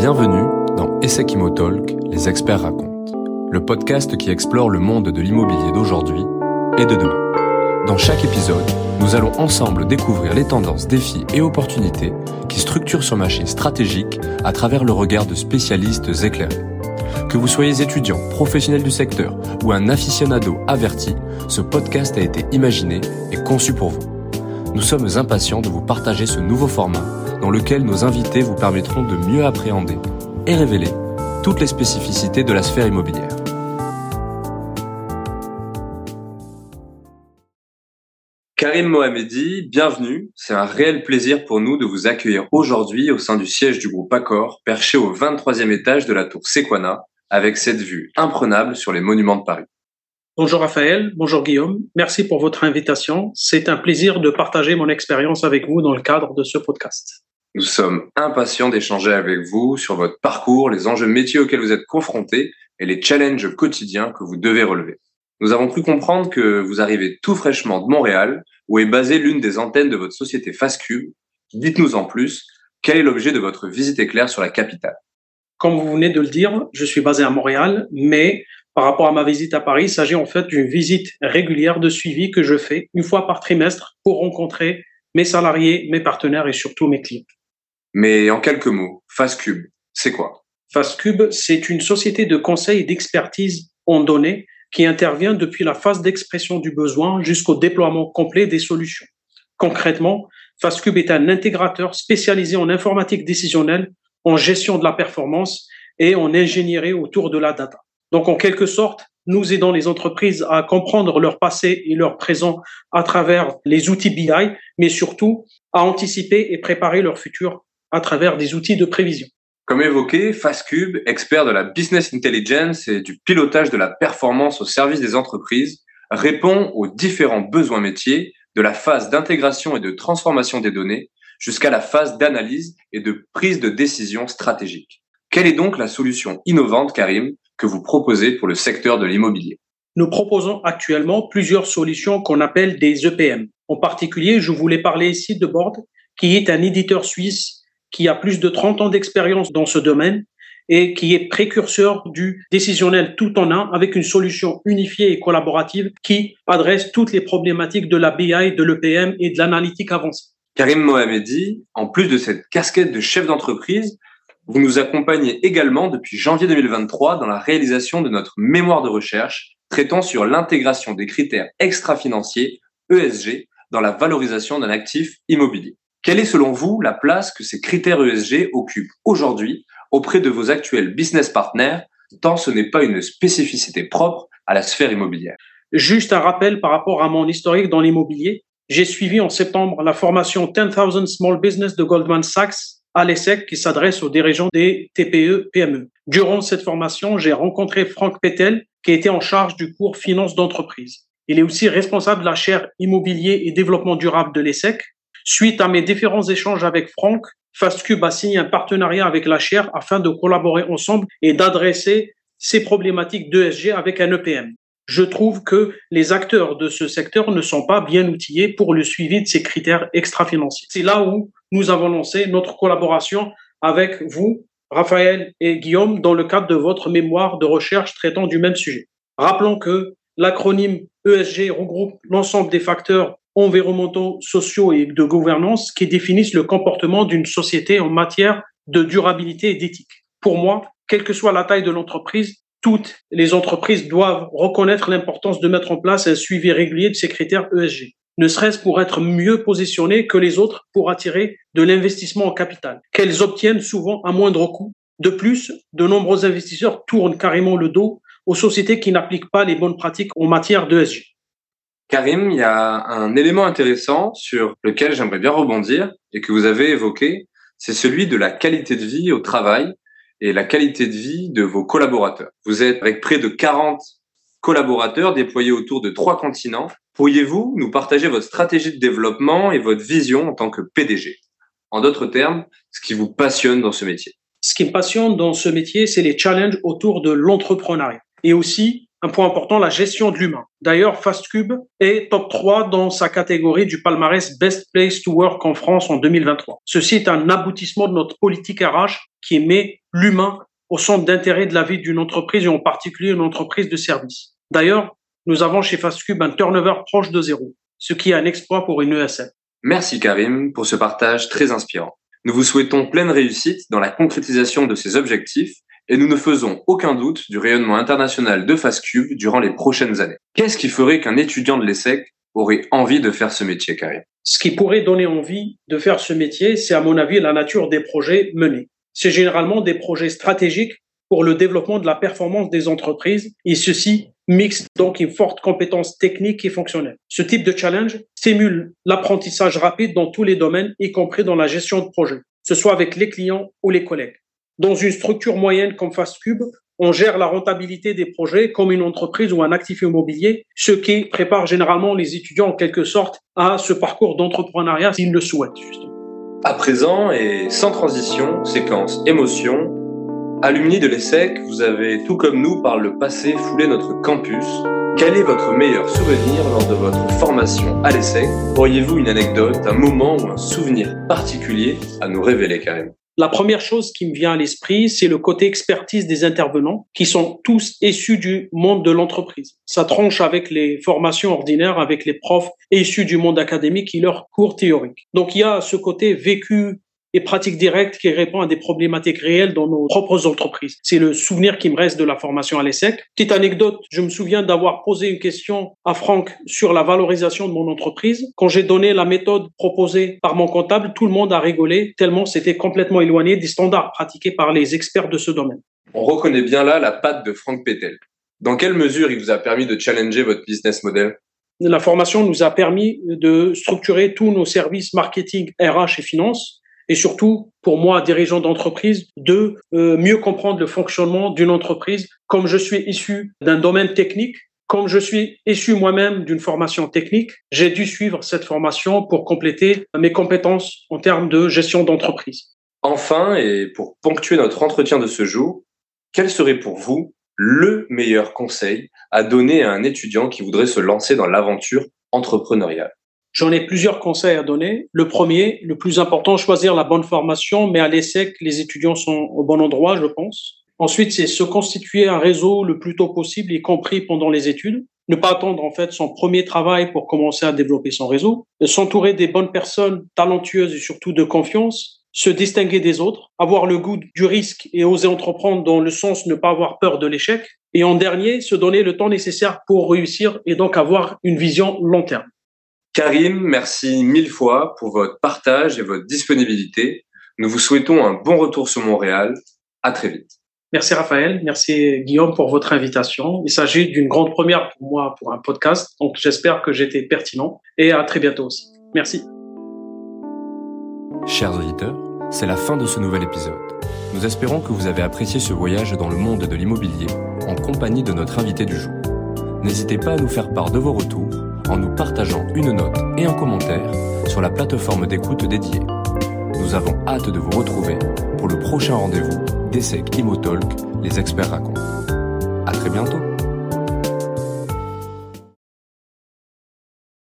Bienvenue dans Essekimo Talk, les experts racontent, le podcast qui explore le monde de l'immobilier d'aujourd'hui et de demain. Dans chaque épisode, nous allons ensemble découvrir les tendances, défis et opportunités qui structurent ce marché stratégique à travers le regard de spécialistes éclairés. Que vous soyez étudiant, professionnel du secteur ou un aficionado averti, ce podcast a été imaginé et conçu pour vous. Nous sommes impatients de vous partager ce nouveau format dans lequel nos invités vous permettront de mieux appréhender et révéler toutes les spécificités de la sphère immobilière. Karim Mohamedi, bienvenue. C'est un réel plaisir pour nous de vous accueillir aujourd'hui au sein du siège du groupe Accor, perché au 23e étage de la tour Sequana, avec cette vue imprenable sur les monuments de Paris. Bonjour Raphaël, bonjour Guillaume, merci pour votre invitation. C'est un plaisir de partager mon expérience avec vous dans le cadre de ce podcast. Nous sommes impatients d'échanger avec vous sur votre parcours, les enjeux métiers auxquels vous êtes confrontés et les challenges quotidiens que vous devez relever. Nous avons cru comprendre que vous arrivez tout fraîchement de Montréal, où est basée l'une des antennes de votre société Fastcube. Dites-nous en plus, quel est l'objet de votre visite éclair sur la capitale? Comme vous venez de le dire, je suis basé à Montréal, mais par rapport à ma visite à Paris, il s'agit en fait d'une visite régulière de suivi que je fais une fois par trimestre pour rencontrer mes salariés, mes partenaires et surtout mes clients. Mais en quelques mots, Fastcube, c'est quoi? Fastcube, c'est une société de conseil et d'expertise en données qui intervient depuis la phase d'expression du besoin jusqu'au déploiement complet des solutions. Concrètement, Fastcube est un intégrateur spécialisé en informatique décisionnelle, en gestion de la performance et en ingénierie autour de la data. Donc, en quelque sorte, nous aidons les entreprises à comprendre leur passé et leur présent à travers les outils BI, mais surtout à anticiper et préparer leur futur à travers des outils de prévision. Comme évoqué, Fastcube, expert de la business intelligence et du pilotage de la performance au service des entreprises, répond aux différents besoins métiers de la phase d'intégration et de transformation des données jusqu'à la phase d'analyse et de prise de décision stratégique. Quelle est donc la solution innovante, Karim, que vous proposez pour le secteur de l'immobilier? Nous proposons actuellement plusieurs solutions qu'on appelle des EPM. En particulier, je voulais parler ici de Board, qui est un éditeur suisse qui a plus de 30 ans d'expérience dans ce domaine et qui est précurseur du décisionnel tout en un avec une solution unifiée et collaborative qui adresse toutes les problématiques de la BI, de l'EPM et de l'analytique avancée. Karim Mohamedi, en plus de cette casquette de chef d'entreprise, vous nous accompagnez également depuis janvier 2023 dans la réalisation de notre mémoire de recherche traitant sur l'intégration des critères extra-financiers, ESG, dans la valorisation d'un actif immobilier. Quelle est selon vous la place que ces critères ESG occupent aujourd'hui auprès de vos actuels business partners, tant ce n'est pas une spécificité propre à la sphère immobilière? Juste un rappel par rapport à mon historique dans l'immobilier. J'ai suivi en septembre la formation 10,000 Small Business de Goldman Sachs à l'ESSEC qui s'adresse aux dirigeants des TPE, PME. Durant cette formation, j'ai rencontré Franck Petel qui était en charge du cours finance d'entreprise. Il est aussi responsable de la chaire immobilier et développement durable de l'ESSEC. Suite à mes différents échanges avec Franck, Fastcube a signé un partenariat avec la chaire afin de collaborer ensemble et d'adresser ces problématiques d'ESG avec un EPM. Je trouve que les acteurs de ce secteur ne sont pas bien outillés pour le suivi de ces critères extra-financiers. C'est là où nous avons lancé notre collaboration avec vous, Raphaël et Guillaume, dans le cadre de votre mémoire de recherche traitant du même sujet. Rappelons que l'acronyme ESG regroupe l'ensemble des facteurs environnementaux, sociaux et de gouvernance qui définissent le comportement d'une société en matière de durabilité et d'éthique. Pour moi, quelle que soit la taille de l'entreprise, toutes les entreprises doivent reconnaître l'importance de mettre en place un suivi régulier de ces critères ESG ne serait-ce pour être mieux positionnées que les autres pour attirer de l'investissement en capital, qu'elles obtiennent souvent à moindre coût. De plus, de nombreux investisseurs tournent carrément le dos aux sociétés qui n'appliquent pas les bonnes pratiques en matière d'ESG. Karim, il y a un élément intéressant sur lequel j'aimerais bien rebondir et que vous avez évoqué, c'est celui de la qualité de vie au travail et la qualité de vie de vos collaborateurs. Vous êtes avec près de 40 collaborateurs déployés autour de trois continents. Pourriez-vous nous partager votre stratégie de développement et votre vision en tant que PDG En d'autres termes, ce qui vous passionne dans ce métier. Ce qui me passionne dans ce métier, c'est les challenges autour de l'entrepreneuriat et aussi un point important, la gestion de l'humain. D'ailleurs, FastCube est top 3 dans sa catégorie du palmarès Best Place to Work en France en 2023. Ceci est un aboutissement de notre politique RH qui met l'humain au centre d'intérêt de la vie d'une entreprise et en particulier une entreprise de service. D'ailleurs, nous avons chez FastCube un turnover proche de zéro, ce qui est un exploit pour une ESL. Merci Karim pour ce partage très inspirant. Nous vous souhaitons pleine réussite dans la concrétisation de ces objectifs et nous ne faisons aucun doute du rayonnement international de FastCube durant les prochaines années. Qu'est-ce qui ferait qu'un étudiant de l'ESSEC aurait envie de faire ce métier, Karim? Ce qui pourrait donner envie de faire ce métier, c'est à mon avis la nature des projets menés. C'est généralement des projets stratégiques pour le développement de la performance des entreprises et ceci mixe donc une forte compétence technique et fonctionnelle. Ce type de challenge stimule l'apprentissage rapide dans tous les domaines, y compris dans la gestion de projet, ce soit avec les clients ou les collègues. Dans une structure moyenne comme FastCube, on gère la rentabilité des projets comme une entreprise ou un actif immobilier, ce qui prépare généralement les étudiants en quelque sorte à ce parcours d'entrepreneuriat s'ils le souhaitent. Justement. À présent et sans transition, séquence émotion. Alumni de l'ESSEC, vous avez tout comme nous par le passé foulé notre campus. Quel est votre meilleur souvenir lors de votre formation à l'ESSEC? Auriez-vous une anecdote, un moment ou un souvenir particulier à nous révéler, Karim? La première chose qui me vient à l'esprit, c'est le côté expertise des intervenants qui sont tous issus du monde de l'entreprise. Ça tranche avec les formations ordinaires, avec les profs issus du monde académique et leurs cours théoriques. Donc il y a ce côté vécu et pratique directe qui répond à des problématiques réelles dans nos propres entreprises. C'est le souvenir qui me reste de la formation à l'ESSEC. Petite anecdote, je me souviens d'avoir posé une question à Franck sur la valorisation de mon entreprise. Quand j'ai donné la méthode proposée par mon comptable, tout le monde a rigolé tellement c'était complètement éloigné des standards pratiqués par les experts de ce domaine. On reconnaît bien là la patte de Franck Pétel. Dans quelle mesure il vous a permis de challenger votre business model? La formation nous a permis de structurer tous nos services marketing, RH et finance et surtout, pour moi, dirigeant d'entreprise, de euh, mieux comprendre le fonctionnement d'une entreprise. Comme je suis issu d'un domaine technique, comme je suis issu moi-même d'une formation technique, j'ai dû suivre cette formation pour compléter mes compétences en termes de gestion d'entreprise. Enfin, et pour ponctuer notre entretien de ce jour, quel serait pour vous le meilleur conseil à donner à un étudiant qui voudrait se lancer dans l'aventure entrepreneuriale? J'en ai plusieurs conseils à donner. Le premier, le plus important, choisir la bonne formation, mais à l'ESSEC, les étudiants sont au bon endroit, je pense. Ensuite, c'est se constituer un réseau le plus tôt possible, y compris pendant les études. Ne pas attendre, en fait, son premier travail pour commencer à développer son réseau. S'entourer des bonnes personnes talentueuses et surtout de confiance. Se distinguer des autres. Avoir le goût du risque et oser entreprendre dans le sens ne pas avoir peur de l'échec. Et en dernier, se donner le temps nécessaire pour réussir et donc avoir une vision long terme. Karim, merci mille fois pour votre partage et votre disponibilité. Nous vous souhaitons un bon retour sur Montréal. À très vite. Merci Raphaël, merci Guillaume pour votre invitation. Il s'agit d'une grande première pour moi pour un podcast, donc j'espère que j'étais pertinent et à très bientôt aussi. Merci. Chers auditeurs, c'est la fin de ce nouvel épisode. Nous espérons que vous avez apprécié ce voyage dans le monde de l'immobilier en compagnie de notre invité du jour. N'hésitez pas à nous faire part de vos retours en nous partageant une note et un commentaire sur la plateforme d'écoute dédiée. Nous avons hâte de vous retrouver pour le prochain rendez-vous d'Essec Imotalk, les experts racontent. À très bientôt!